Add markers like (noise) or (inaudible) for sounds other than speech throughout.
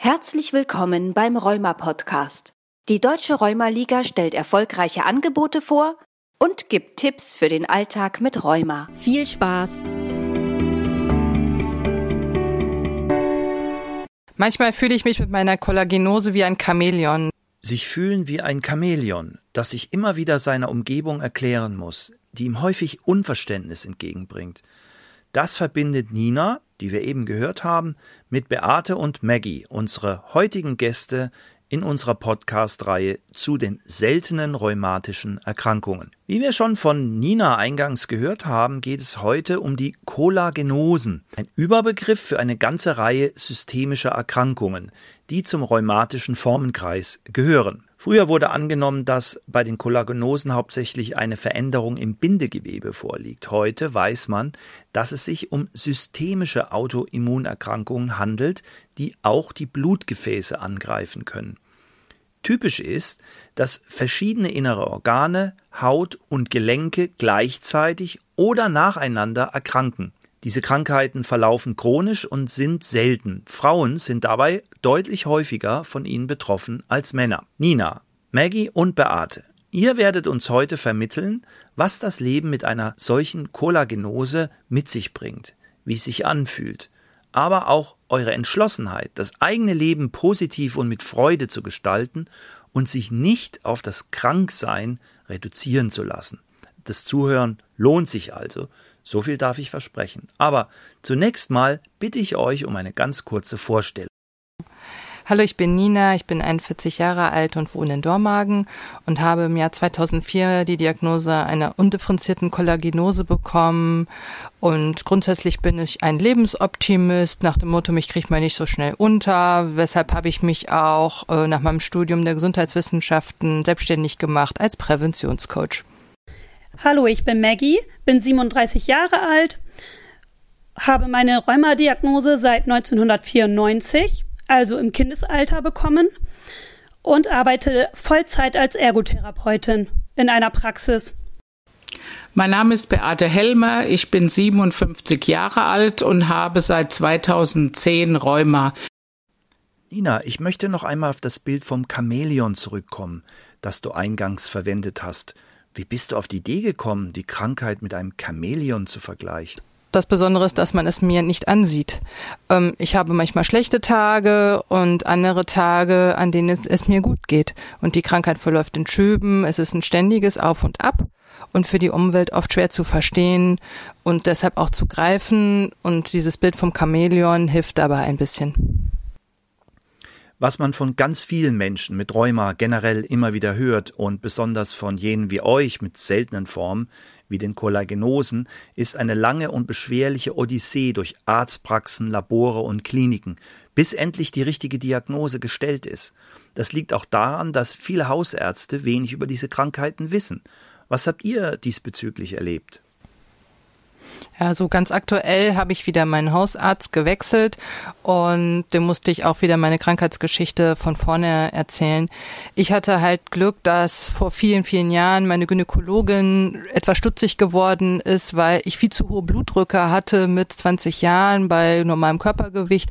Herzlich willkommen beim Rheuma Podcast. Die Deutsche Rheuma Liga stellt erfolgreiche Angebote vor und gibt Tipps für den Alltag mit Rheuma. Viel Spaß! Manchmal fühle ich mich mit meiner Kollagenose wie ein Chamäleon. Sich fühlen wie ein Chamäleon, das sich immer wieder seiner Umgebung erklären muss, die ihm häufig Unverständnis entgegenbringt. Das verbindet Nina, die wir eben gehört haben, mit Beate und Maggie, unsere heutigen Gäste in unserer Podcast-Reihe zu den seltenen rheumatischen Erkrankungen. Wie wir schon von Nina eingangs gehört haben, geht es heute um die Kollagenosen, ein Überbegriff für eine ganze Reihe systemischer Erkrankungen, die zum rheumatischen Formenkreis gehören. Früher wurde angenommen, dass bei den Kollagenosen hauptsächlich eine Veränderung im Bindegewebe vorliegt. Heute weiß man, dass es sich um systemische Autoimmunerkrankungen handelt, die auch die Blutgefäße angreifen können. Typisch ist, dass verschiedene innere Organe, Haut und Gelenke gleichzeitig oder nacheinander erkranken. Diese Krankheiten verlaufen chronisch und sind selten. Frauen sind dabei deutlich häufiger von ihnen betroffen als Männer. Nina, Maggie und Beate, ihr werdet uns heute vermitteln, was das Leben mit einer solchen Kollagenose mit sich bringt, wie es sich anfühlt, aber auch eure Entschlossenheit, das eigene Leben positiv und mit Freude zu gestalten und sich nicht auf das Kranksein reduzieren zu lassen. Das Zuhören lohnt sich also. So viel darf ich versprechen. Aber zunächst mal bitte ich euch um eine ganz kurze Vorstellung. Hallo, ich bin Nina, ich bin 41 Jahre alt und wohne in Dormagen und habe im Jahr 2004 die Diagnose einer undifferenzierten Kollagenose bekommen. Und grundsätzlich bin ich ein Lebensoptimist, nach dem Motto, mich kriegt man nicht so schnell unter. Weshalb habe ich mich auch äh, nach meinem Studium der Gesundheitswissenschaften selbstständig gemacht als Präventionscoach. Hallo, ich bin Maggie, bin 37 Jahre alt, habe meine Rheumadiagnose seit 1994, also im Kindesalter bekommen und arbeite Vollzeit als Ergotherapeutin in einer Praxis. Mein Name ist Beate Helmer, ich bin 57 Jahre alt und habe seit 2010 Rheuma. Nina, ich möchte noch einmal auf das Bild vom Chamäleon zurückkommen, das du eingangs verwendet hast. Wie bist du auf die Idee gekommen, die Krankheit mit einem Chamäleon zu vergleichen? Das Besondere ist, dass man es mir nicht ansieht. Ähm, ich habe manchmal schlechte Tage und andere Tage, an denen es, es, mir gut geht. Und die Krankheit verläuft in Schüben. Es ist ein ständiges Auf und Ab und für die Umwelt oft schwer zu verstehen und deshalb auch zu greifen. Und dieses Bild vom Chamäleon hilft dabei ein bisschen. Was man von ganz vielen Menschen mit Rheuma generell immer wieder hört und besonders von jenen wie euch mit seltenen Formen, wie den Kollagenosen, ist eine lange und beschwerliche Odyssee durch Arztpraxen, Labore und Kliniken, bis endlich die richtige Diagnose gestellt ist. Das liegt auch daran, dass viele Hausärzte wenig über diese Krankheiten wissen. Was habt ihr diesbezüglich erlebt? Ja, so ganz aktuell habe ich wieder meinen Hausarzt gewechselt und dem musste ich auch wieder meine Krankheitsgeschichte von vorne erzählen. Ich hatte halt Glück, dass vor vielen, vielen Jahren meine Gynäkologin etwas stutzig geworden ist, weil ich viel zu hohe Blutdrücke hatte mit 20 Jahren bei normalem Körpergewicht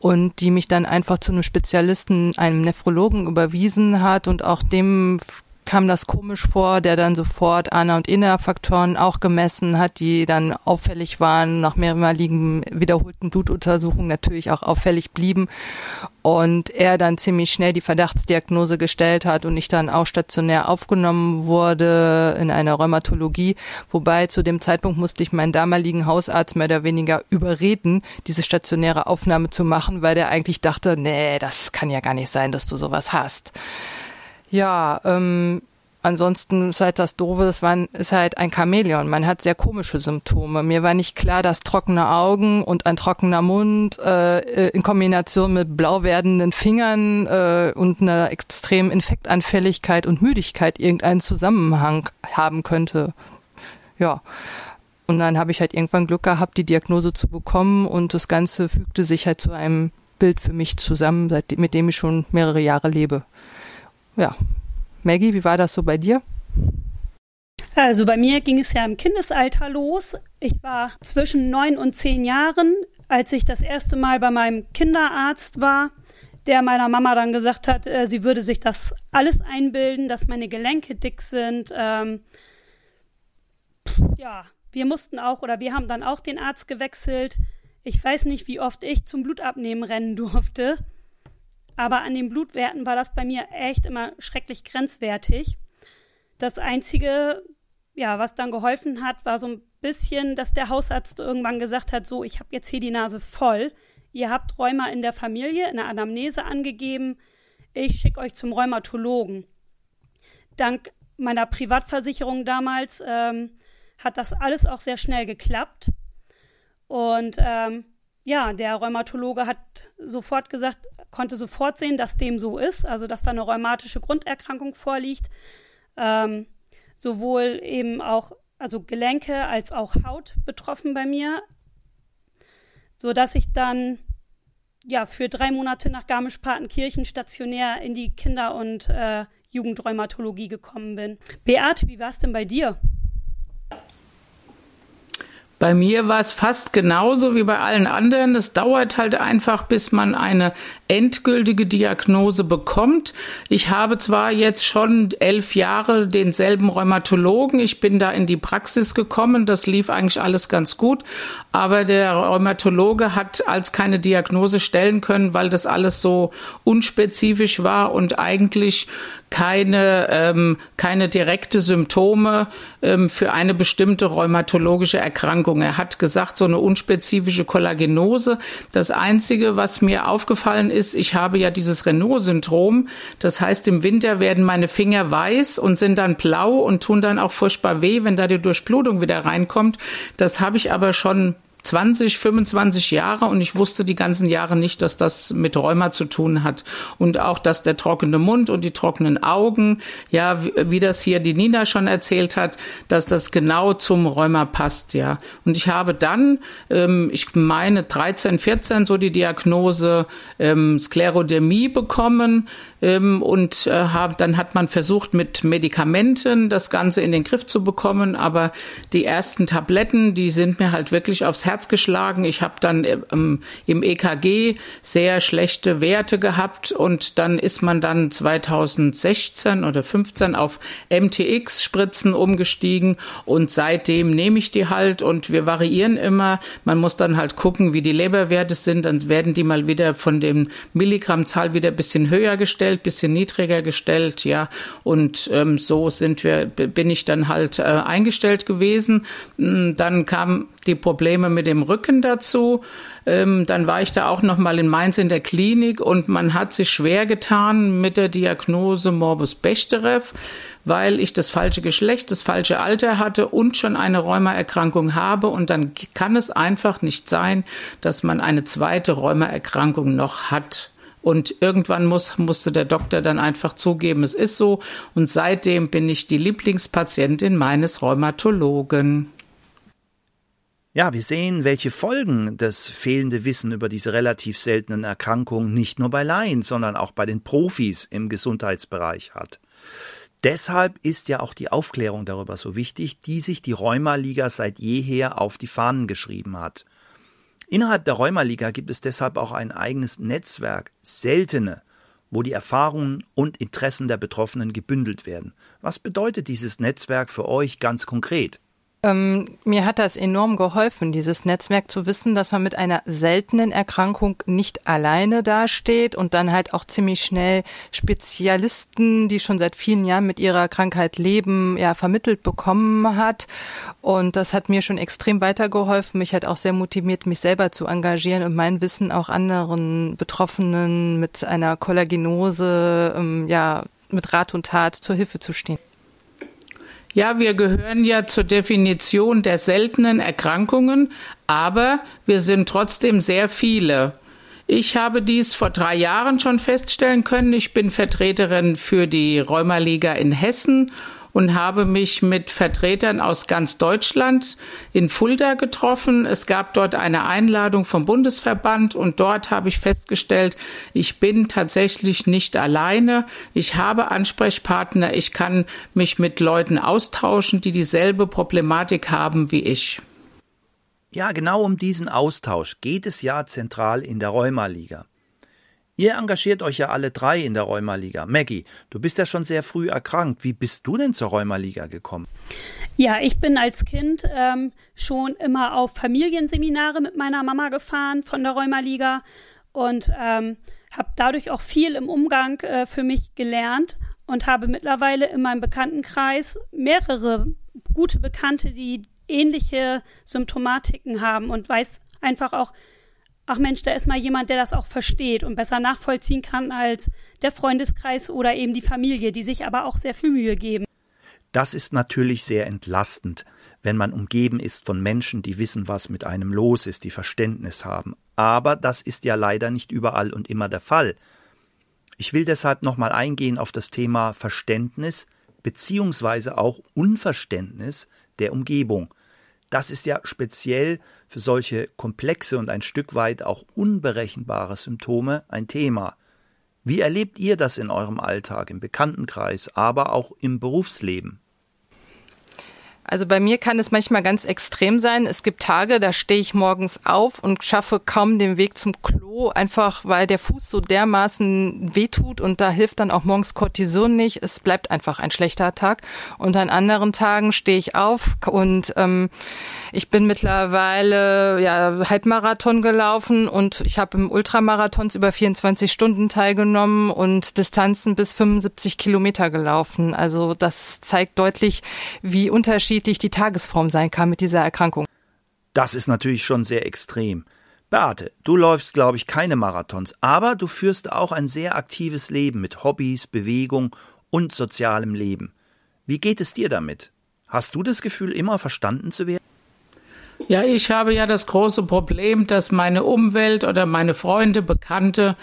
und die mich dann einfach zu einem Spezialisten, einem Nephrologen überwiesen hat und auch dem kam das komisch vor, der dann sofort Ana- und Inner-Faktoren auch gemessen hat, die dann auffällig waren, nach mehrmaligen wiederholten Blutuntersuchungen natürlich auch auffällig blieben. Und er dann ziemlich schnell die Verdachtsdiagnose gestellt hat und ich dann auch stationär aufgenommen wurde in einer Rheumatologie. Wobei zu dem Zeitpunkt musste ich meinen damaligen Hausarzt mehr oder weniger überreden, diese stationäre Aufnahme zu machen, weil der eigentlich dachte, nee, das kann ja gar nicht sein, dass du sowas hast. Ja, ähm, ansonsten ist halt das Doofe, es war, ist halt ein Chamäleon. Man hat sehr komische Symptome. Mir war nicht klar, dass trockene Augen und ein trockener Mund äh, in Kombination mit blau werdenden Fingern äh, und einer extremen Infektanfälligkeit und Müdigkeit irgendeinen Zusammenhang haben könnte. Ja. Und dann habe ich halt irgendwann Glück gehabt, die Diagnose zu bekommen und das Ganze fügte sich halt zu einem Bild für mich zusammen, seit, mit dem ich schon mehrere Jahre lebe. Ja. Maggie, wie war das so bei dir? Also bei mir ging es ja im Kindesalter los. Ich war zwischen neun und zehn Jahren, als ich das erste Mal bei meinem Kinderarzt war, der meiner Mama dann gesagt hat, äh, sie würde sich das alles einbilden, dass meine Gelenke dick sind. Ähm, ja, wir mussten auch oder wir haben dann auch den Arzt gewechselt. Ich weiß nicht, wie oft ich zum Blutabnehmen rennen durfte, aber an den Blutwerten war das bei mir echt immer schrecklich grenzwertig. Das einzige, ja, was dann geholfen hat, war so ein bisschen, dass der Hausarzt irgendwann gesagt hat, so, ich habe jetzt hier die Nase voll. Ihr habt Rheuma in der Familie, in der Anamnese angegeben. Ich schicke euch zum Rheumatologen. Dank meiner Privatversicherung damals ähm, hat das alles auch sehr schnell geklappt. Und ähm, ja, der Rheumatologe hat sofort gesagt, konnte sofort sehen, dass dem so ist, also dass da eine rheumatische Grunderkrankung vorliegt. Ähm, sowohl eben auch, also Gelenke als auch Haut betroffen bei mir, so dass ich dann ja für drei Monate nach Garmisch-Partenkirchen stationär in die Kinder- und äh, Jugendrheumatologie gekommen bin. Beat, wie war es denn bei dir? Bei mir war es fast genauso wie bei allen anderen. Es dauert halt einfach, bis man eine endgültige Diagnose bekommt. Ich habe zwar jetzt schon elf Jahre denselben Rheumatologen. Ich bin da in die Praxis gekommen. Das lief eigentlich alles ganz gut. Aber der Rheumatologe hat als keine Diagnose stellen können, weil das alles so unspezifisch war und eigentlich keine, ähm, keine direkte Symptome ähm, für eine bestimmte rheumatologische Erkrankung. Er hat gesagt, so eine unspezifische Kollagenose. Das Einzige, was mir aufgefallen ist, ich habe ja dieses Renault-Syndrom. Das heißt, im Winter werden meine Finger weiß und sind dann blau und tun dann auch furchtbar weh, wenn da die Durchblutung wieder reinkommt. Das habe ich aber schon 20, 25 Jahre und ich wusste die ganzen Jahre nicht, dass das mit Rheuma zu tun hat. Und auch, dass der trockene Mund und die trockenen Augen, ja, wie, wie das hier die Nina schon erzählt hat, dass das genau zum Rheuma passt, ja. Und ich habe dann, ähm, ich meine 13, 14 so die Diagnose ähm, Sklerodermie bekommen ähm, und äh, hab, dann hat man versucht mit Medikamenten das Ganze in den Griff zu bekommen, aber die ersten Tabletten, die sind mir halt wirklich aufs Herz geschlagen. Ich habe dann ähm, im EKG sehr schlechte Werte gehabt und dann ist man dann 2016 oder 15 auf MTX-Spritzen umgestiegen und seitdem nehme ich die halt und wir variieren immer. Man muss dann halt gucken, wie die Leberwerte sind, dann werden die mal wieder von dem Milligrammzahl wieder ein bisschen höher gestellt, bisschen niedriger gestellt, ja. Und ähm, so sind wir, bin ich dann halt äh, eingestellt gewesen. Hm, dann kamen die Probleme mit dem Rücken dazu. Ähm, dann war ich da auch noch mal in Mainz in der Klinik und man hat sich schwer getan mit der Diagnose Morbus Bechterew, weil ich das falsche Geschlecht, das falsche Alter hatte und schon eine Rheumaerkrankung habe und dann kann es einfach nicht sein, dass man eine zweite Rheumaerkrankung noch hat. Und irgendwann muss, musste der Doktor dann einfach zugeben, es ist so. Und seitdem bin ich die Lieblingspatientin meines Rheumatologen. Ja, wir sehen, welche Folgen das fehlende Wissen über diese relativ seltenen Erkrankungen nicht nur bei Laien, sondern auch bei den Profis im Gesundheitsbereich hat. Deshalb ist ja auch die Aufklärung darüber so wichtig, die sich die Rheumaliga seit jeher auf die Fahnen geschrieben hat. Innerhalb der Rheumaliga gibt es deshalb auch ein eigenes Netzwerk, seltene, wo die Erfahrungen und Interessen der Betroffenen gebündelt werden. Was bedeutet dieses Netzwerk für euch ganz konkret? Ähm, mir hat das enorm geholfen, dieses Netzwerk zu wissen, dass man mit einer seltenen Erkrankung nicht alleine dasteht und dann halt auch ziemlich schnell Spezialisten, die schon seit vielen Jahren mit ihrer Krankheit leben, ja, vermittelt bekommen hat. Und das hat mir schon extrem weitergeholfen. Mich hat auch sehr motiviert, mich selber zu engagieren und mein Wissen auch anderen Betroffenen mit einer Kollagenose, ähm, ja, mit Rat und Tat zur Hilfe zu stehen. Ja, wir gehören ja zur Definition der seltenen Erkrankungen, aber wir sind trotzdem sehr viele. Ich habe dies vor drei Jahren schon feststellen können. Ich bin Vertreterin für die Rheumaliga in Hessen und habe mich mit Vertretern aus ganz Deutschland in Fulda getroffen. Es gab dort eine Einladung vom Bundesverband und dort habe ich festgestellt, ich bin tatsächlich nicht alleine. Ich habe Ansprechpartner. Ich kann mich mit Leuten austauschen, die dieselbe Problematik haben wie ich. Ja, genau um diesen Austausch geht es ja zentral in der Rheumaliga. Ihr engagiert euch ja alle drei in der Rheumaliga. Maggie, du bist ja schon sehr früh erkrankt. Wie bist du denn zur Rheumaliga gekommen? Ja, ich bin als Kind ähm, schon immer auf Familienseminare mit meiner Mama gefahren von der Rheumaliga und ähm, habe dadurch auch viel im Umgang äh, für mich gelernt und habe mittlerweile in meinem Bekanntenkreis mehrere gute Bekannte, die ähnliche Symptomatiken haben und weiß einfach auch, ach Mensch, da ist mal jemand, der das auch versteht und besser nachvollziehen kann als der Freundeskreis oder eben die Familie, die sich aber auch sehr viel Mühe geben. Das ist natürlich sehr entlastend, wenn man umgeben ist von Menschen, die wissen, was mit einem los ist, die Verständnis haben. Aber das ist ja leider nicht überall und immer der Fall. Ich will deshalb nochmal eingehen auf das Thema Verständnis beziehungsweise auch Unverständnis der Umgebung. Das ist ja speziell für solche komplexe und ein Stück weit auch unberechenbare Symptome ein Thema. Wie erlebt ihr das in eurem Alltag, im Bekanntenkreis, aber auch im Berufsleben? Also bei mir kann es manchmal ganz extrem sein. Es gibt Tage, da stehe ich morgens auf und schaffe kaum den Weg zum Klo, einfach weil der Fuß so dermaßen wehtut und da hilft dann auch morgens Cortison nicht. Es bleibt einfach ein schlechter Tag. Und an anderen Tagen stehe ich auf und ähm, ich bin mittlerweile ja Halbmarathon gelaufen und ich habe im Ultramarathons über 24 Stunden teilgenommen und Distanzen bis 75 Kilometer gelaufen. Also das zeigt deutlich, wie unterschiedlich unterschiedlich die Tagesform sein kann mit dieser Erkrankung. Das ist natürlich schon sehr extrem. Beate, du läufst, glaube ich, keine Marathons, aber du führst auch ein sehr aktives Leben mit Hobbys, Bewegung und sozialem Leben. Wie geht es dir damit? Hast du das Gefühl, immer verstanden zu werden? Ja, ich habe ja das große Problem, dass meine Umwelt oder meine Freunde, Bekannte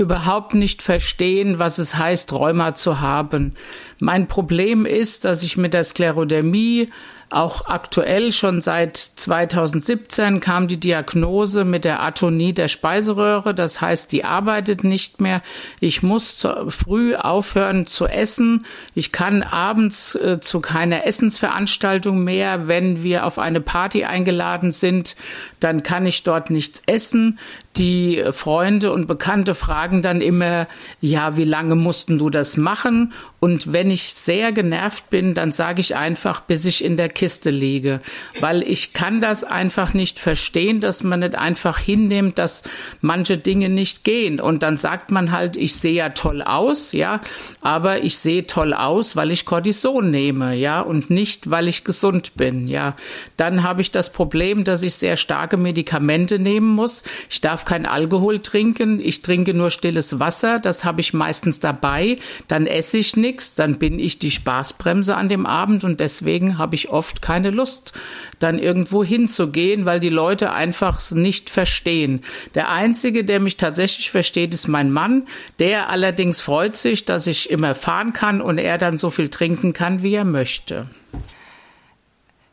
überhaupt nicht verstehen, was es heißt, Rheuma zu haben. Mein Problem ist, dass ich mit der Sklerodermie auch aktuell schon seit 2017 kam die Diagnose mit der Atonie der Speiseröhre. Das heißt, die arbeitet nicht mehr. Ich muss früh aufhören zu essen. Ich kann abends äh, zu keiner Essensveranstaltung mehr. Wenn wir auf eine Party eingeladen sind, dann kann ich dort nichts essen. Die Freunde und Bekannte fragen dann immer, ja, wie lange mussten du das machen? Und wenn ich sehr genervt bin, dann sage ich einfach, bis ich in der Kiste liege, weil ich kann das einfach nicht verstehen, dass man nicht einfach hinnimmt, dass manche Dinge nicht gehen. Und dann sagt man halt, ich sehe ja toll aus, ja, aber ich sehe toll aus, weil ich Cortison nehme, ja, und nicht, weil ich gesund bin, ja. Dann habe ich das Problem, dass ich sehr starke Medikamente nehmen muss. Ich darf kein Alkohol trinken, ich trinke nur stilles Wasser, das habe ich meistens dabei, dann esse ich nichts, dann bin ich die Spaßbremse an dem Abend und deswegen habe ich oft keine Lust, dann irgendwo hinzugehen, weil die Leute einfach nicht verstehen. Der einzige, der mich tatsächlich versteht, ist mein Mann, der allerdings freut sich, dass ich immer fahren kann und er dann so viel trinken kann, wie er möchte.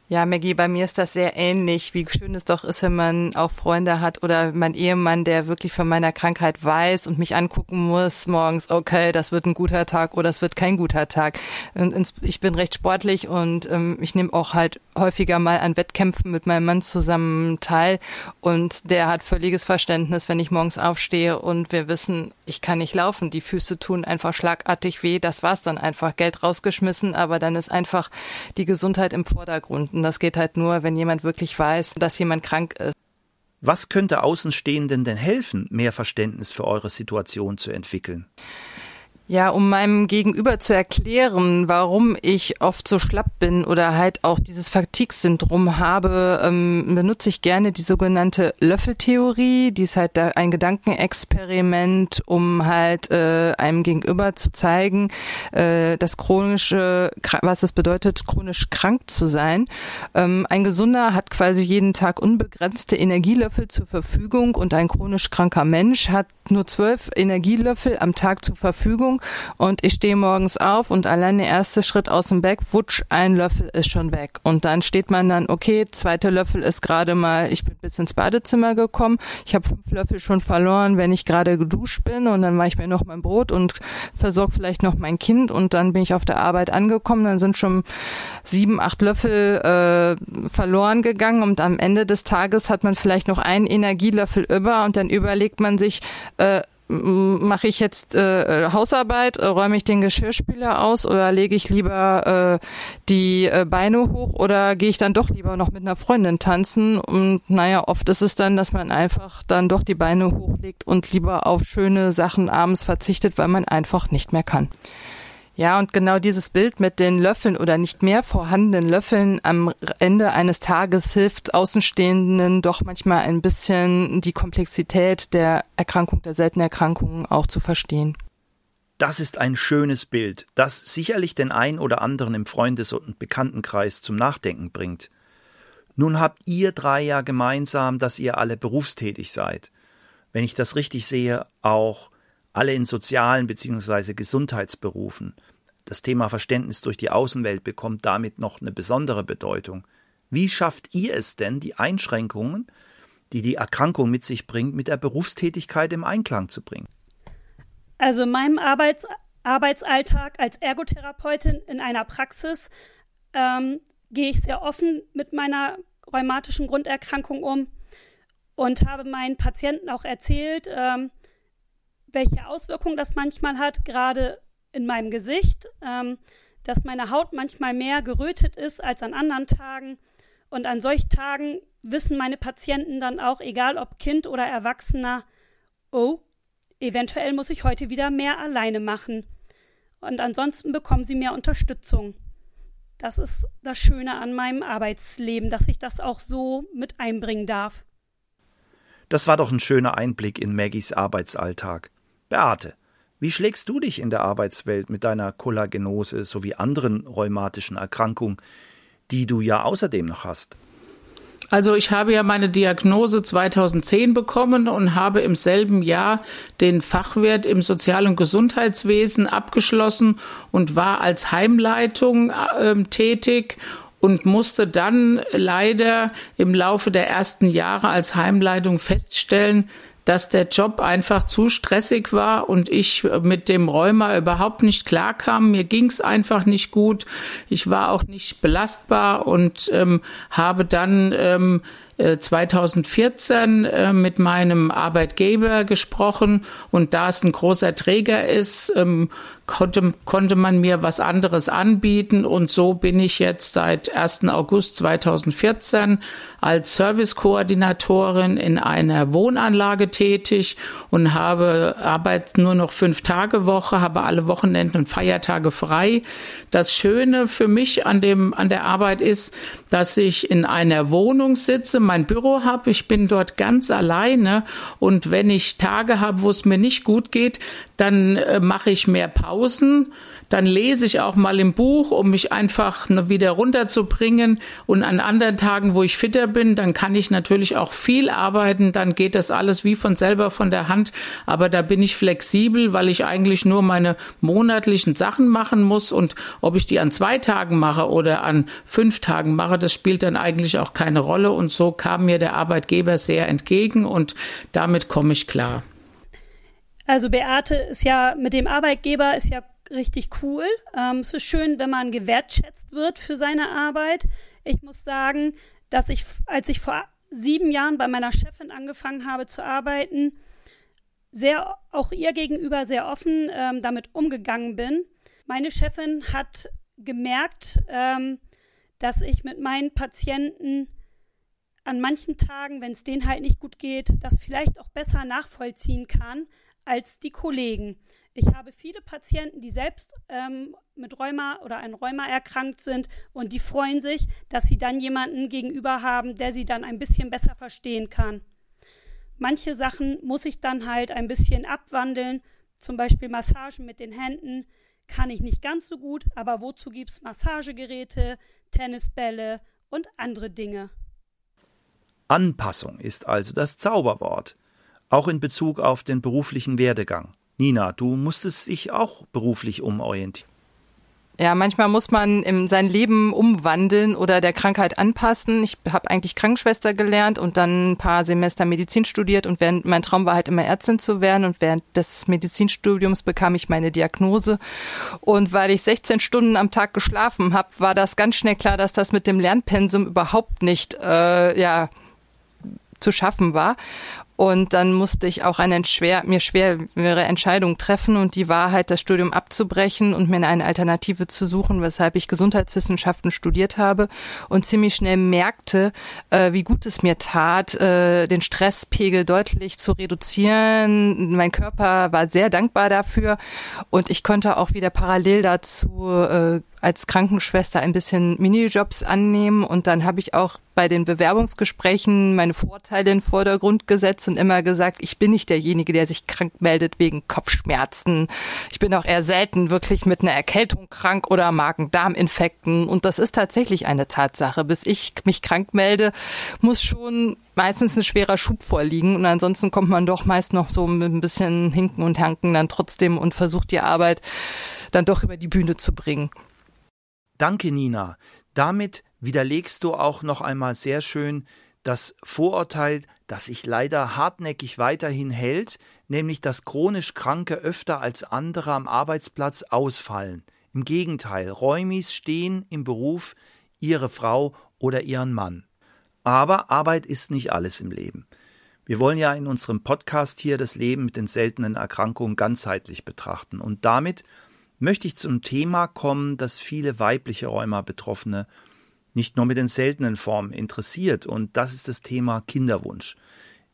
Ja, Maggie, bei mir ist das sehr ähnlich. Wie schön es doch ist, wenn man auch Freunde hat oder mein Ehemann, der wirklich von meiner Krankheit weiß und mich angucken muss morgens, okay, das wird ein guter Tag oder es wird kein guter Tag. Und ich bin recht sportlich und ähm, ich nehme auch halt häufiger mal an Wettkämpfen mit meinem Mann zusammen teil. Und der hat völliges Verständnis, wenn ich morgens aufstehe und wir wissen, ich kann nicht laufen, die Füße tun einfach schlagartig weh, das war's dann einfach, Geld rausgeschmissen, aber dann ist einfach die Gesundheit im Vordergrund und das geht halt nur, wenn jemand wirklich weiß, dass jemand krank ist. Was könnte Außenstehenden denn helfen, mehr Verständnis für eure Situation zu entwickeln? Ja, um meinem Gegenüber zu erklären, warum ich oft so schlapp bin oder halt auch dieses Fatigue-Syndrom habe, ähm, benutze ich gerne die sogenannte Löffeltheorie. Die ist halt ein Gedankenexperiment, um halt äh, einem Gegenüber zu zeigen, äh, das chronische, was es bedeutet, chronisch krank zu sein. Ähm, ein Gesunder hat quasi jeden Tag unbegrenzte Energielöffel zur Verfügung und ein chronisch kranker Mensch hat nur zwölf Energielöffel am Tag zur Verfügung und ich stehe morgens auf und allein der erste Schritt aus dem Bett, wutsch, ein Löffel ist schon weg. Und dann steht man dann, okay, zweiter Löffel ist gerade mal, ich bin bis ins Badezimmer gekommen, ich habe fünf Löffel schon verloren, wenn ich gerade geduscht bin und dann mache ich mir noch mein Brot und versorge vielleicht noch mein Kind und dann bin ich auf der Arbeit angekommen, dann sind schon sieben, acht Löffel äh, verloren gegangen und am Ende des Tages hat man vielleicht noch einen Energielöffel über und dann überlegt man sich, äh, mache ich jetzt äh, Hausarbeit, räume ich den Geschirrspüler aus oder lege ich lieber äh, die äh, Beine hoch oder gehe ich dann doch lieber noch mit einer Freundin tanzen? Und naja, oft ist es dann, dass man einfach dann doch die Beine hochlegt und lieber auf schöne Sachen abends verzichtet, weil man einfach nicht mehr kann. Ja, und genau dieses Bild mit den Löffeln oder nicht mehr vorhandenen Löffeln am Ende eines Tages hilft Außenstehenden doch manchmal ein bisschen die Komplexität der Erkrankung, der seltenen Erkrankungen auch zu verstehen. Das ist ein schönes Bild, das sicherlich den ein oder anderen im Freundes- und Bekanntenkreis zum Nachdenken bringt. Nun habt ihr drei ja gemeinsam, dass ihr alle berufstätig seid. Wenn ich das richtig sehe, auch alle in sozialen bzw. Gesundheitsberufen. Das Thema Verständnis durch die Außenwelt bekommt damit noch eine besondere Bedeutung. Wie schafft ihr es denn, die Einschränkungen, die die Erkrankung mit sich bringt, mit der Berufstätigkeit im Einklang zu bringen? Also in meinem Arbeits Arbeitsalltag als Ergotherapeutin in einer Praxis ähm, gehe ich sehr offen mit meiner rheumatischen Grunderkrankung um und habe meinen Patienten auch erzählt, ähm, welche Auswirkungen das manchmal hat, gerade in meinem Gesicht, ähm, dass meine Haut manchmal mehr gerötet ist als an anderen Tagen. Und an solchen Tagen wissen meine Patienten dann auch, egal ob Kind oder Erwachsener, oh, eventuell muss ich heute wieder mehr alleine machen. Und ansonsten bekommen sie mehr Unterstützung. Das ist das Schöne an meinem Arbeitsleben, dass ich das auch so mit einbringen darf. Das war doch ein schöner Einblick in Maggies Arbeitsalltag. Beate, wie schlägst du dich in der Arbeitswelt mit deiner Kollagenose sowie anderen rheumatischen Erkrankungen, die du ja außerdem noch hast? Also ich habe ja meine Diagnose 2010 bekommen und habe im selben Jahr den Fachwert im Sozial- und Gesundheitswesen abgeschlossen und war als Heimleitung äh, tätig und musste dann leider im Laufe der ersten Jahre als Heimleitung feststellen, dass der Job einfach zu stressig war und ich mit dem Rheuma überhaupt nicht klarkam. Mir ging's einfach nicht gut. Ich war auch nicht belastbar und ähm, habe dann ähm, 2014 äh, äh, mit meinem Arbeitgeber gesprochen und da es ein großer Träger ist, ähm, konnte, konnte man mir was anderes anbieten und so bin ich jetzt seit 1. August 2014 als Servicekoordinatorin in einer Wohnanlage tätig und habe Arbeit nur noch fünf Tage Woche, habe alle Wochenenden und Feiertage frei. Das Schöne für mich an dem, an der Arbeit ist, dass ich in einer Wohnung sitze, mein Büro habe, ich bin dort ganz alleine und wenn ich Tage habe, wo es mir nicht gut geht, dann äh, mache ich mehr Pausen, dann lese ich auch mal im Buch, um mich einfach wieder runterzubringen. Und an anderen Tagen, wo ich fitter bin, dann kann ich natürlich auch viel arbeiten, dann geht das alles wie von selber von der Hand, aber da bin ich flexibel, weil ich eigentlich nur meine monatlichen Sachen machen muss. Und ob ich die an zwei Tagen mache oder an fünf Tagen mache, das spielt dann eigentlich auch keine Rolle. Und so kam mir der Arbeitgeber sehr entgegen. Und damit komme ich klar. Also Beate ist ja mit dem Arbeitgeber ist ja richtig cool. Ähm, es ist schön, wenn man gewertschätzt wird für seine Arbeit. Ich muss sagen, dass ich, als ich vor sieben Jahren bei meiner Chefin angefangen habe zu arbeiten, sehr auch ihr gegenüber sehr offen ähm, damit umgegangen bin. Meine Chefin hat gemerkt, ähm, dass ich mit meinen Patienten an manchen Tagen, wenn es denen halt nicht gut geht, das vielleicht auch besser nachvollziehen kann, als die Kollegen. Ich habe viele Patienten, die selbst ähm, mit Rheuma oder ein Rheuma erkrankt sind und die freuen sich, dass sie dann jemanden gegenüber haben, der sie dann ein bisschen besser verstehen kann. Manche Sachen muss ich dann halt ein bisschen abwandeln, zum Beispiel Massagen mit den Händen kann ich nicht ganz so gut, aber wozu gibt es Massagegeräte, Tennisbälle und andere Dinge? Anpassung ist also das Zauberwort auch in Bezug auf den beruflichen Werdegang. Nina, du musstest dich auch beruflich umorientieren. Ja, manchmal muss man im, sein Leben umwandeln oder der Krankheit anpassen. Ich habe eigentlich Krankenschwester gelernt und dann ein paar Semester Medizin studiert und während, mein Traum war halt immer Ärztin zu werden und während des Medizinstudiums bekam ich meine Diagnose und weil ich 16 Stunden am Tag geschlafen habe, war das ganz schnell klar, dass das mit dem Lernpensum überhaupt nicht äh, ja zu schaffen war. Und dann musste ich auch eine schwer, mir schwere Entscheidung treffen und die war halt, das Studium abzubrechen und mir eine Alternative zu suchen, weshalb ich Gesundheitswissenschaften studiert habe und ziemlich schnell merkte, äh, wie gut es mir tat, äh, den Stresspegel deutlich zu reduzieren. Mein Körper war sehr dankbar dafür und ich konnte auch wieder parallel dazu äh, als Krankenschwester ein bisschen Minijobs annehmen und dann habe ich auch bei den Bewerbungsgesprächen meine Vorteile in den Vordergrund gesetzt und immer gesagt, ich bin nicht derjenige, der sich krank meldet wegen Kopfschmerzen. Ich bin auch eher selten wirklich mit einer Erkältung krank oder Magen-Darm-Infekten und das ist tatsächlich eine Tatsache. Bis ich mich krank melde, muss schon meistens ein schwerer Schub vorliegen und ansonsten kommt man doch meist noch so mit ein bisschen Hinken und Hanken dann trotzdem und versucht die Arbeit dann doch über die Bühne zu bringen. Danke, Nina. Damit widerlegst du auch noch einmal sehr schön das Vorurteil, das sich leider hartnäckig weiterhin hält, nämlich dass chronisch Kranke öfter als andere am Arbeitsplatz ausfallen. Im Gegenteil, Räumis stehen im Beruf ihre Frau oder ihren Mann. Aber Arbeit ist nicht alles im Leben. Wir wollen ja in unserem Podcast hier das Leben mit den seltenen Erkrankungen ganzheitlich betrachten und damit möchte ich zum Thema kommen, das viele weibliche Rheuma-Betroffene nicht nur mit den seltenen Formen interessiert, und das ist das Thema Kinderwunsch.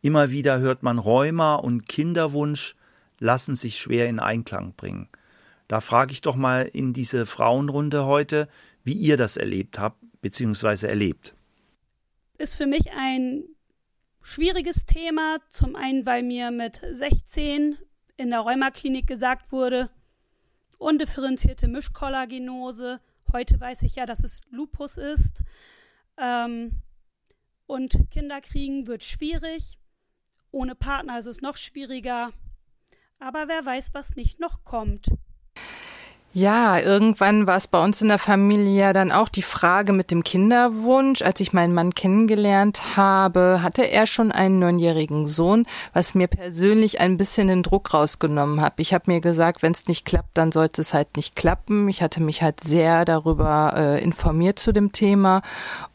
Immer wieder hört man, Rheuma und Kinderwunsch lassen sich schwer in Einklang bringen. Da frage ich doch mal in diese Frauenrunde heute, wie ihr das erlebt habt bzw. erlebt. Ist für mich ein schwieriges Thema. Zum einen, weil mir mit 16 in der Rheumaklinik gesagt wurde, undifferenzierte Mischkollagenose. Heute weiß ich ja, dass es Lupus ist. Ähm, und Kinder kriegen wird schwierig. Ohne Partner ist es noch schwieriger. Aber wer weiß, was nicht noch kommt. Ja, irgendwann war es bei uns in der Familie ja dann auch die Frage mit dem Kinderwunsch. Als ich meinen Mann kennengelernt habe, hatte er schon einen neunjährigen Sohn, was mir persönlich ein bisschen den Druck rausgenommen hat. Ich habe mir gesagt, wenn es nicht klappt, dann sollte es halt nicht klappen. Ich hatte mich halt sehr darüber äh, informiert zu dem Thema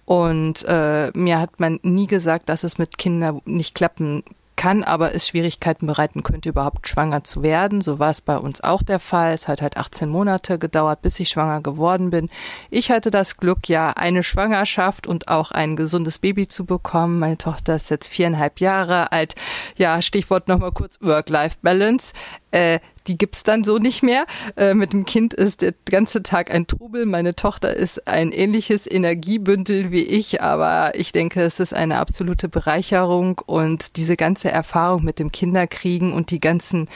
und äh, mir hat man nie gesagt, dass es mit Kindern nicht klappen kann aber es Schwierigkeiten bereiten könnte, überhaupt schwanger zu werden. So war es bei uns auch der Fall. Es hat halt 18 Monate gedauert, bis ich schwanger geworden bin. Ich hatte das Glück, ja, eine Schwangerschaft und auch ein gesundes Baby zu bekommen. Meine Tochter ist jetzt viereinhalb Jahre alt. Ja, Stichwort nochmal kurz Work-Life-Balance. Äh, die gibt's dann so nicht mehr. Äh, mit dem Kind ist der ganze Tag ein Trubel. Meine Tochter ist ein ähnliches Energiebündel wie ich, aber ich denke, es ist eine absolute Bereicherung und diese ganze Erfahrung mit dem Kinderkriegen und die ganzen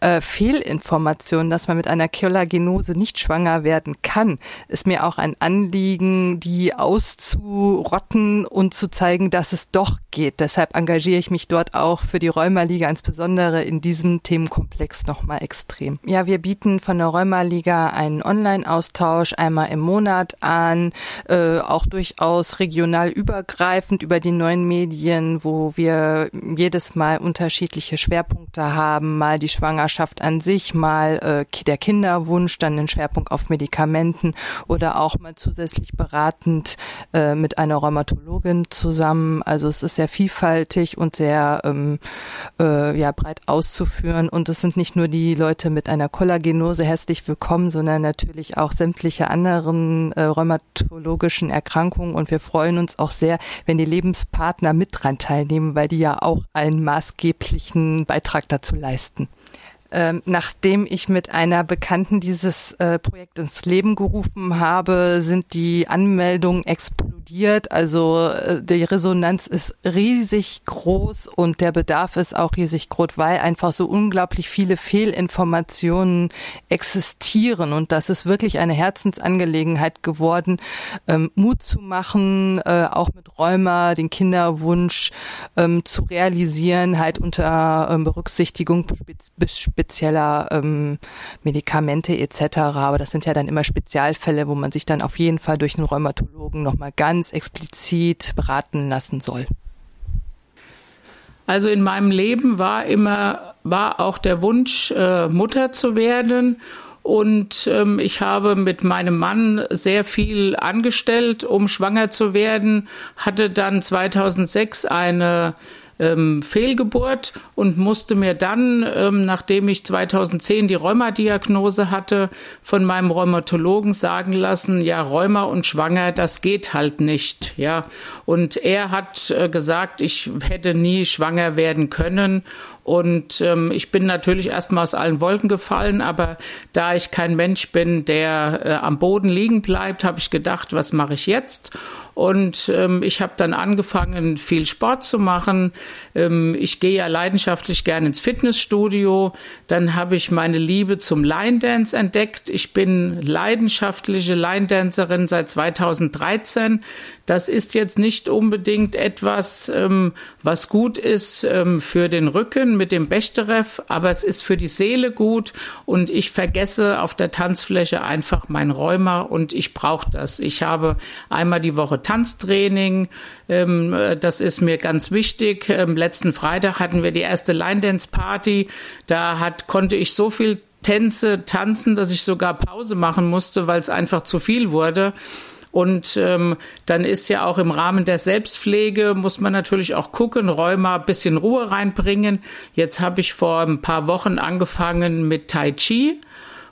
äh, Fehlinformationen, dass man mit einer Kollagenose nicht schwanger werden kann, ist mir auch ein Anliegen, die auszurotten und zu zeigen, dass es doch geht. Deshalb engagiere ich mich dort auch für die Rheumaliga, insbesondere in diesem Themenkomplex nochmal extra extrem. Ja, wir bieten von der Rheumaliga einen Online-Austausch einmal im Monat an, äh, auch durchaus regional übergreifend über die neuen Medien, wo wir jedes Mal unterschiedliche Schwerpunkte haben, mal die Schwangerschaft an sich, mal äh, der Kinderwunsch, dann den Schwerpunkt auf Medikamenten oder auch mal zusätzlich beratend äh, mit einer Rheumatologin zusammen. Also es ist sehr vielfältig und sehr ähm, äh, ja, breit auszuführen und es sind nicht nur die Leute, Leute mit einer Kollagenose herzlich willkommen, sondern natürlich auch sämtliche anderen äh, rheumatologischen Erkrankungen. Und wir freuen uns auch sehr, wenn die Lebenspartner mit dran teilnehmen, weil die ja auch einen maßgeblichen Beitrag dazu leisten. Ähm, nachdem ich mit einer Bekannten dieses äh, Projekt ins Leben gerufen habe, sind die Anmeldungen explodiert. Also äh, die Resonanz ist riesig groß und der Bedarf ist auch riesig groß, weil einfach so unglaublich viele Fehlinformationen existieren. Und das ist wirklich eine Herzensangelegenheit geworden, ähm, Mut zu machen, äh, auch mit Rheuma den Kinderwunsch ähm, zu realisieren, halt unter ähm, Berücksichtigung spezieller ähm, Medikamente etc. Aber das sind ja dann immer Spezialfälle, wo man sich dann auf jeden Fall durch einen Rheumatologen nochmal ganz explizit beraten lassen soll. Also in meinem Leben war immer, war auch der Wunsch, äh, Mutter zu werden. und ähm, ich habe mit meinem Mann sehr viel angestellt, um schwanger zu werden, hatte dann 2006 eine ähm, Fehlgeburt und musste mir dann, ähm, nachdem ich 2010 die Rheumadiagnose hatte, von meinem Rheumatologen sagen lassen, ja, Rheuma und Schwanger, das geht halt nicht, ja. Und er hat äh, gesagt, ich hätte nie schwanger werden können und ähm, ich bin natürlich erstmal aus allen Wolken gefallen, aber da ich kein Mensch bin, der äh, am Boden liegen bleibt, habe ich gedacht, was mache ich jetzt? Und ähm, ich habe dann angefangen, viel Sport zu machen. Ähm, ich gehe ja leidenschaftlich gerne ins Fitnessstudio. Dann habe ich meine Liebe zum Line Dance entdeckt. Ich bin leidenschaftliche Line Dancerin seit 2013. Das ist jetzt nicht unbedingt etwas, ähm, was gut ist ähm, für den Rücken mit dem Bechterew, aber es ist für die Seele gut und ich vergesse auf der Tanzfläche einfach mein Rheuma und ich brauche das. Ich habe einmal die Woche Tanztraining, ähm, äh, das ist mir ganz wichtig. Ähm, letzten Freitag hatten wir die erste Line Dance Party. Da hat, konnte ich so viel Tänze tanzen, dass ich sogar Pause machen musste, weil es einfach zu viel wurde. Und ähm, dann ist ja auch im Rahmen der Selbstpflege, muss man natürlich auch gucken, Rheuma, bisschen Ruhe reinbringen. Jetzt habe ich vor ein paar Wochen angefangen mit Tai Chi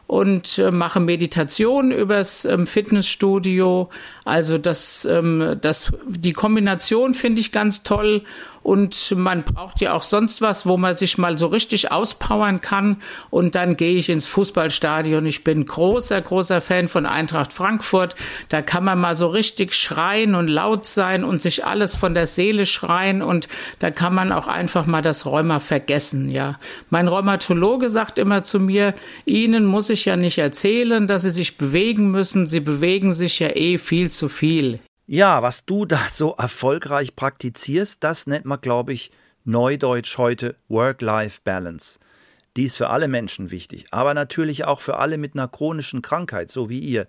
und äh, mache Meditation übers ähm, Fitnessstudio. Also das, ähm, das, die Kombination finde ich ganz toll und man braucht ja auch sonst was, wo man sich mal so richtig auspowern kann. Und dann gehe ich ins Fußballstadion. Ich bin großer, großer Fan von Eintracht Frankfurt. Da kann man mal so richtig schreien und laut sein und sich alles von der Seele schreien. Und da kann man auch einfach mal das Rheuma vergessen, ja. Mein Rheumatologe sagt immer zu mir, Ihnen muss ich ja nicht erzählen, dass Sie sich bewegen müssen. Sie bewegen sich ja eh viel zu viel. Ja, was du da (laughs) so erfolgreich praktizierst, das nennt man, glaube ich, neudeutsch heute Work-Life-Balance. Die ist für alle Menschen wichtig, aber natürlich auch für alle mit einer chronischen Krankheit, so wie ihr.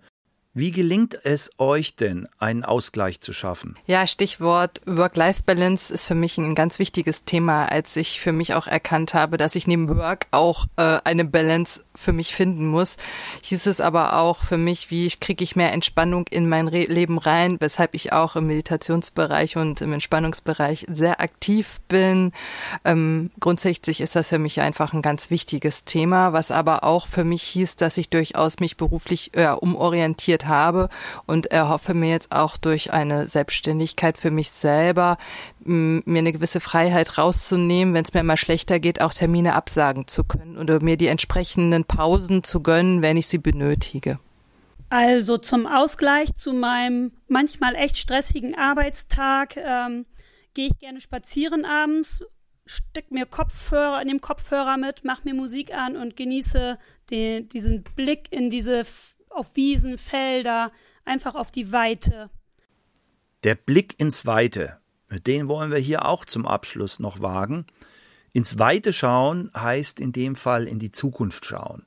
Wie gelingt es euch denn, einen Ausgleich zu schaffen? Ja, Stichwort Work-Life-Balance ist für mich ein ganz wichtiges Thema, als ich für mich auch erkannt habe, dass ich neben Work auch äh, eine Balance für mich finden muss. Hieß es aber auch für mich, wie ich kriege ich mehr Entspannung in mein Re Leben rein, weshalb ich auch im Meditationsbereich und im Entspannungsbereich sehr aktiv bin. Ähm, grundsätzlich ist das für mich einfach ein ganz wichtiges Thema, was aber auch für mich hieß, dass ich durchaus mich beruflich äh, umorientiert habe und erhoffe mir jetzt auch durch eine Selbstständigkeit für mich selber, mir eine gewisse Freiheit rauszunehmen, wenn es mir immer schlechter geht, auch Termine absagen zu können oder mir die entsprechenden Pausen zu gönnen, wenn ich sie benötige. Also zum Ausgleich zu meinem manchmal echt stressigen Arbeitstag ähm, gehe ich gerne spazieren abends, steck mir Kopfhörer in dem Kopfhörer mit, mach mir Musik an und genieße den, diesen Blick in diese auf Wiesen, Felder, einfach auf die Weite. Der Blick ins Weite, den wollen wir hier auch zum Abschluss noch wagen. Ins Weite schauen heißt in dem Fall in die Zukunft schauen.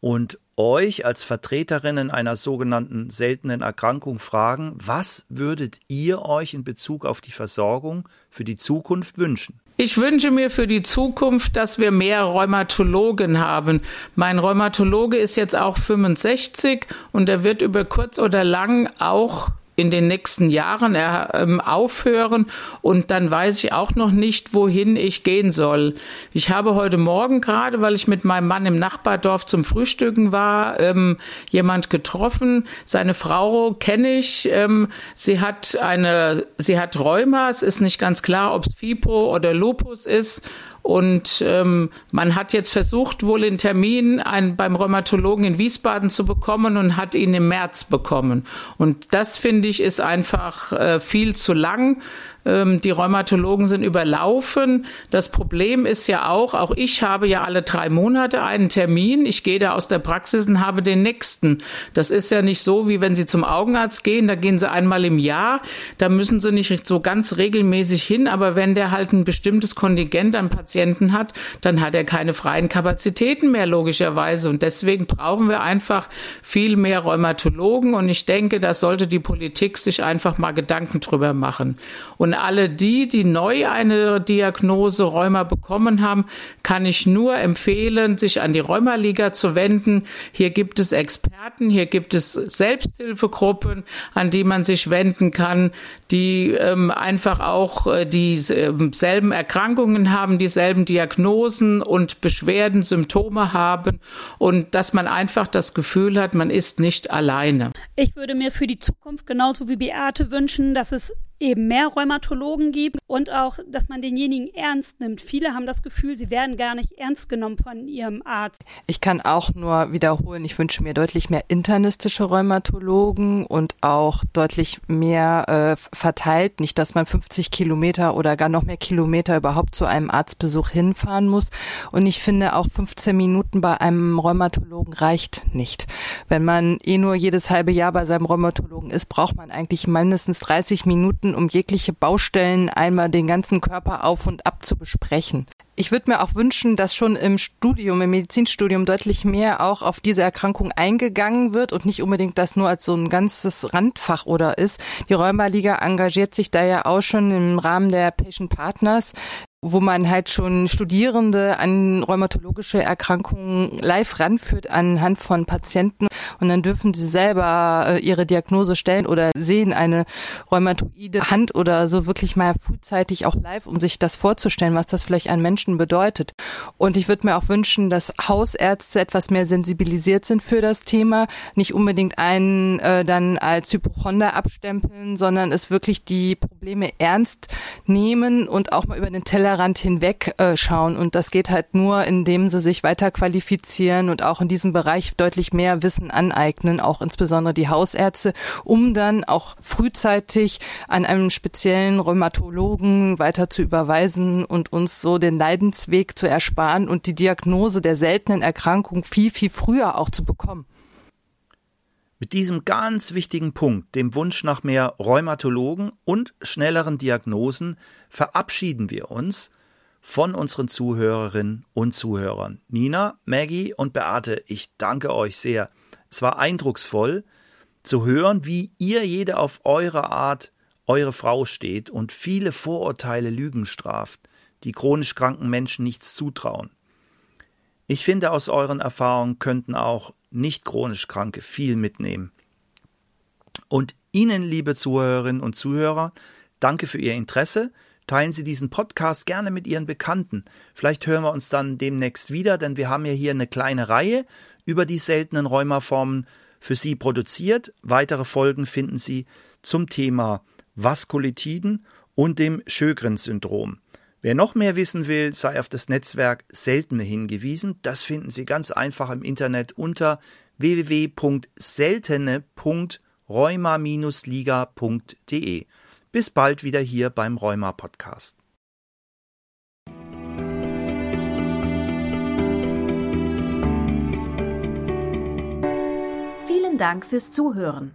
Und euch als Vertreterinnen einer sogenannten seltenen Erkrankung fragen, was würdet ihr euch in Bezug auf die Versorgung für die Zukunft wünschen? Ich wünsche mir für die Zukunft, dass wir mehr Rheumatologen haben. Mein Rheumatologe ist jetzt auch 65 und er wird über kurz oder lang auch in den nächsten Jahren ähm, aufhören und dann weiß ich auch noch nicht, wohin ich gehen soll. Ich habe heute Morgen gerade, weil ich mit meinem Mann im Nachbardorf zum Frühstücken war, ähm, jemand getroffen. Seine Frau kenne ich. Ähm, sie hat eine, sie hat Rheuma. Es ist nicht ganz klar, ob es FIPO oder Lupus ist. Und ähm, man hat jetzt versucht, wohl den Termin ein, beim Rheumatologen in Wiesbaden zu bekommen und hat ihn im März bekommen. Und das finde ich ist einfach äh, viel zu lang. Ähm, die Rheumatologen sind überlaufen. Das Problem ist ja auch, auch ich habe ja alle drei Monate einen Termin. Ich gehe da aus der Praxis und habe den nächsten. Das ist ja nicht so, wie wenn Sie zum Augenarzt gehen. Da gehen Sie einmal im Jahr. Da müssen Sie nicht so ganz regelmäßig hin. Aber wenn der halt ein bestimmtes Kontingent an Patienten hat, dann hat er keine freien Kapazitäten mehr, logischerweise. Und deswegen brauchen wir einfach viel mehr Rheumatologen. Und ich denke, da sollte die Politik sich einfach mal Gedanken drüber machen. Und Alle die, die neu eine Diagnose Rheuma bekommen haben, kann ich nur empfehlen, sich an die Rheumaliga zu wenden. Hier gibt es Experten, hier gibt es Selbsthilfegruppen, an die man sich wenden kann, die ähm, einfach auch äh, dieselben äh, Erkrankungen haben, dieselben Diagnosen und Beschwerden, Symptome haben und dass man einfach das Gefühl hat, man ist nicht alleine. Ich würde mir für die Zukunft genauso wie Beate wünschen, dass es eben mehr Rheumatologen gibt und auch, dass man denjenigen ernst nimmt. Viele haben das Gefühl, sie werden gar nicht ernst genommen von ihrem Arzt. Ich kann auch nur wiederholen, ich wünsche mir deutlich mehr internistische Rheumatologen und auch deutlich mehr äh, verteilt. Nicht, dass man 50 Kilometer oder gar noch mehr Kilometer überhaupt zu einem Arztbesuch hinfahren muss. Und ich finde auch 15 Minuten bei einem Rheumatologen reicht nicht. Wenn man eh nur jedes halbe Jahr bei seinem Rheumatologen ist, braucht man eigentlich mindestens 30 Minuten um jegliche Baustellen einmal den ganzen Körper auf und ab zu besprechen. Ich würde mir auch wünschen, dass schon im Studium, im Medizinstudium deutlich mehr auch auf diese Erkrankung eingegangen wird und nicht unbedingt das nur als so ein ganzes Randfach oder ist. Die Rheumaliga engagiert sich da ja auch schon im Rahmen der Patient Partners wo man halt schon Studierende an rheumatologische Erkrankungen live ranführt anhand von Patienten und dann dürfen sie selber äh, ihre Diagnose stellen oder sehen eine rheumatoide Hand oder so wirklich mal frühzeitig auch live, um sich das vorzustellen, was das vielleicht an Menschen bedeutet. Und ich würde mir auch wünschen, dass Hausärzte etwas mehr sensibilisiert sind für das Thema, nicht unbedingt einen äh, dann als Hypochonder abstempeln, sondern es wirklich die Probleme ernst nehmen und auch mal über den Teller Tellerrand hinweg äh, schauen. Und das geht halt nur, indem sie sich weiter qualifizieren und auch in diesem Bereich deutlich mehr Wissen aneignen, auch insbesondere die Hausärzte, um dann auch frühzeitig an einem speziellen Rheumatologen weiter zu überweisen und uns so den Leidensweg zu ersparen und die Diagnose der seltenen Erkrankung viel, viel früher auch zu bekommen. Mit diesem ganz wichtigen Punkt, dem Wunsch nach mehr Rheumatologen und schnelleren Diagnosen, verabschieden wir uns von unseren Zuhörerinnen und Zuhörern. Nina, Maggie und Beate, ich danke euch sehr. Es war eindrucksvoll zu hören, wie ihr jede auf eure Art eure Frau steht und viele Vorurteile Lügen straft, die chronisch kranken Menschen nichts zutrauen. Ich finde, aus euren Erfahrungen könnten auch nicht chronisch Kranke viel mitnehmen. Und Ihnen, liebe Zuhörerinnen und Zuhörer, danke für Ihr Interesse. Teilen Sie diesen Podcast gerne mit Ihren Bekannten. Vielleicht hören wir uns dann demnächst wieder, denn wir haben ja hier eine kleine Reihe über die seltenen Rheumaformen für Sie produziert. Weitere Folgen finden Sie zum Thema Vaskulitiden und dem Sjögrens-Syndrom. Wer noch mehr wissen will, sei auf das Netzwerk Seltene hingewiesen. Das finden Sie ganz einfach im Internet unter www.seltene.rheuma-liga.de. Bis bald wieder hier beim Rheuma Podcast. Vielen Dank fürs Zuhören.